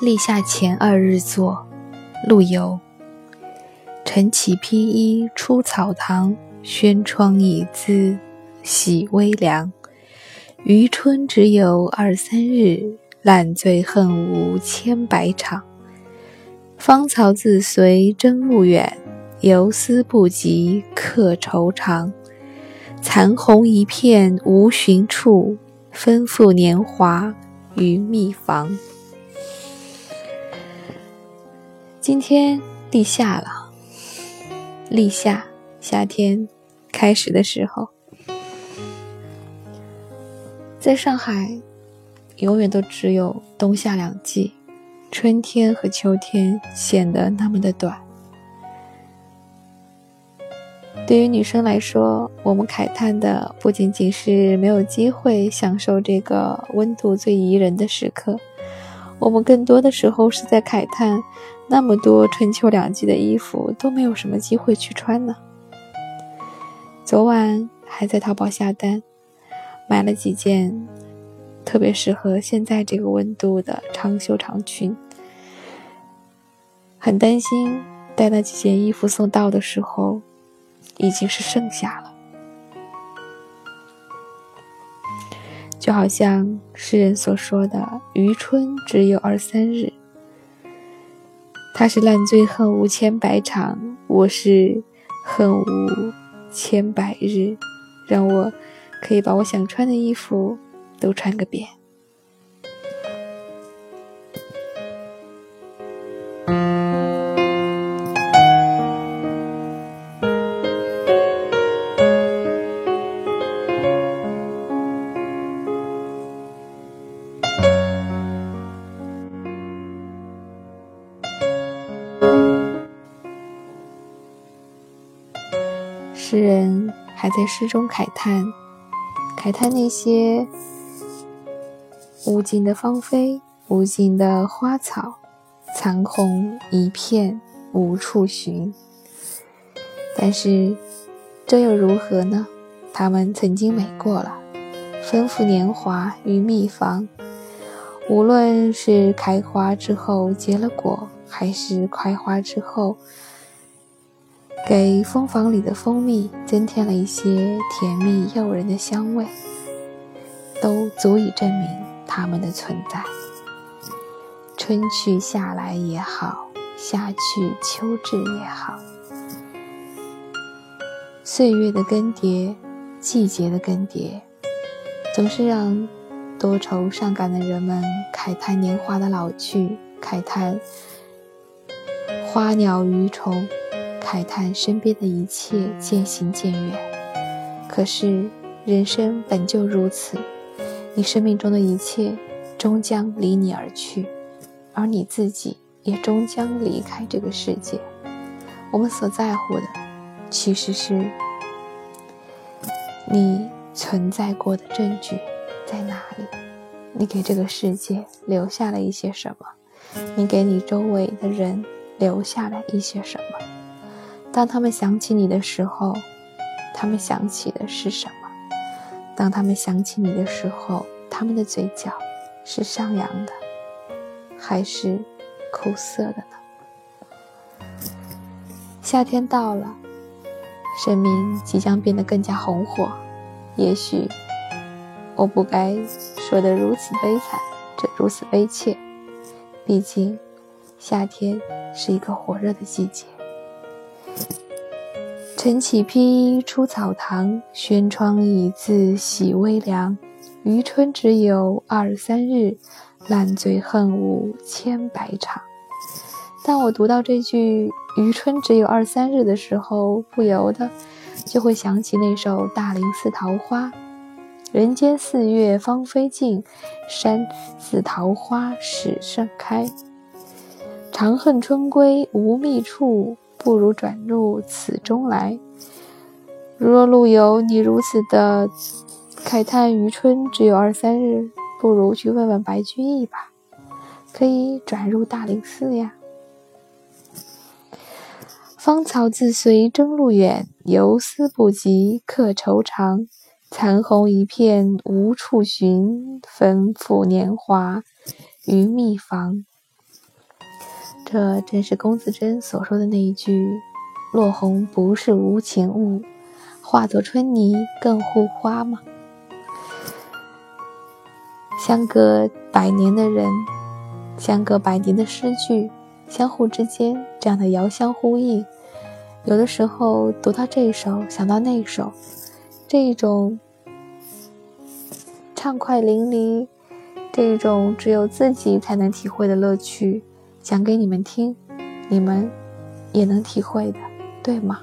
立夏前二日作，陆游。晨起披衣出草堂，轩窗已自洗微凉。余春只有二三日，烂醉恨无千百场。芳草自随征路远，游丝不及客愁长。残红一片无寻处，分付年华于蜜房。今天立夏了，立夏，夏天开始的时候，在上海，永远都只有冬夏两季，春天和秋天显得那么的短。对于女生来说，我们慨叹的不仅仅是没有机会享受这个温度最宜人的时刻，我们更多的时候是在慨叹。那么多春秋两季的衣服都没有什么机会去穿呢。昨晚还在淘宝下单，买了几件特别适合现在这个温度的长袖长裙。很担心带那几件衣服送到的时候，已经是盛夏了。就好像诗人所说的：“余春只有二三日。”他是烂醉恨无千百场，我是恨无千百日，让我可以把我想穿的衣服都穿个遍。诗人还在诗中慨叹，慨叹那些无尽的芳菲，无尽的花草，残红一片无处寻。但是这又如何呢？他们曾经美过了，丰富年华与蜜房。无论是开花之后结了果，还是开花之后。给蜂房里的蜂蜜增添了一些甜蜜诱人的香味，都足以证明它们的存在。春去夏来也好，夏去秋至也好，岁月的更迭，季节的更迭，总是让多愁善感的人们慨叹年华的老去，慨叹花鸟鱼虫。慨叹身边的一切渐行渐远，可是人生本就如此，你生命中的一切终将离你而去，而你自己也终将离开这个世界。我们所在乎的，其实是你存在过的证据在哪里？你给这个世界留下了一些什么？你给你周围的人留下了一些什么？当他们想起你的时候，他们想起的是什么？当他们想起你的时候，他们的嘴角是上扬的，还是苦涩的呢？夏天到了，生命即将变得更加红火。也许我不该说的如此悲惨，这如此悲切。毕竟，夏天是一个火热的季节。晨起披衣出草堂，轩窗已自喜微凉。余春只有二三日，烂醉恨无千百场。当我读到这句“余春只有二三日”的时候，不由得就会想起那首《大林寺桃花》：“人间四月芳菲尽，山寺桃花始盛开。长恨春归无觅处。”不如转入此中来。如若陆游你如此的慨叹余春只有二三日，不如去问问白居易吧，可以转入大林寺呀。芳草自随征路远，游丝不及客愁长。残红一片无处寻，分付年华于蜜房。这正是龚自珍所说的那一句：“落红不是无情物，化作春泥更护花吗？”相隔百年的人，相隔百年的诗句，相互之间这样的遥相呼应，有的时候读到这一首，想到那一首，这一种畅快淋漓，这一种只有自己才能体会的乐趣。讲给你们听，你们也能体会的，对吗？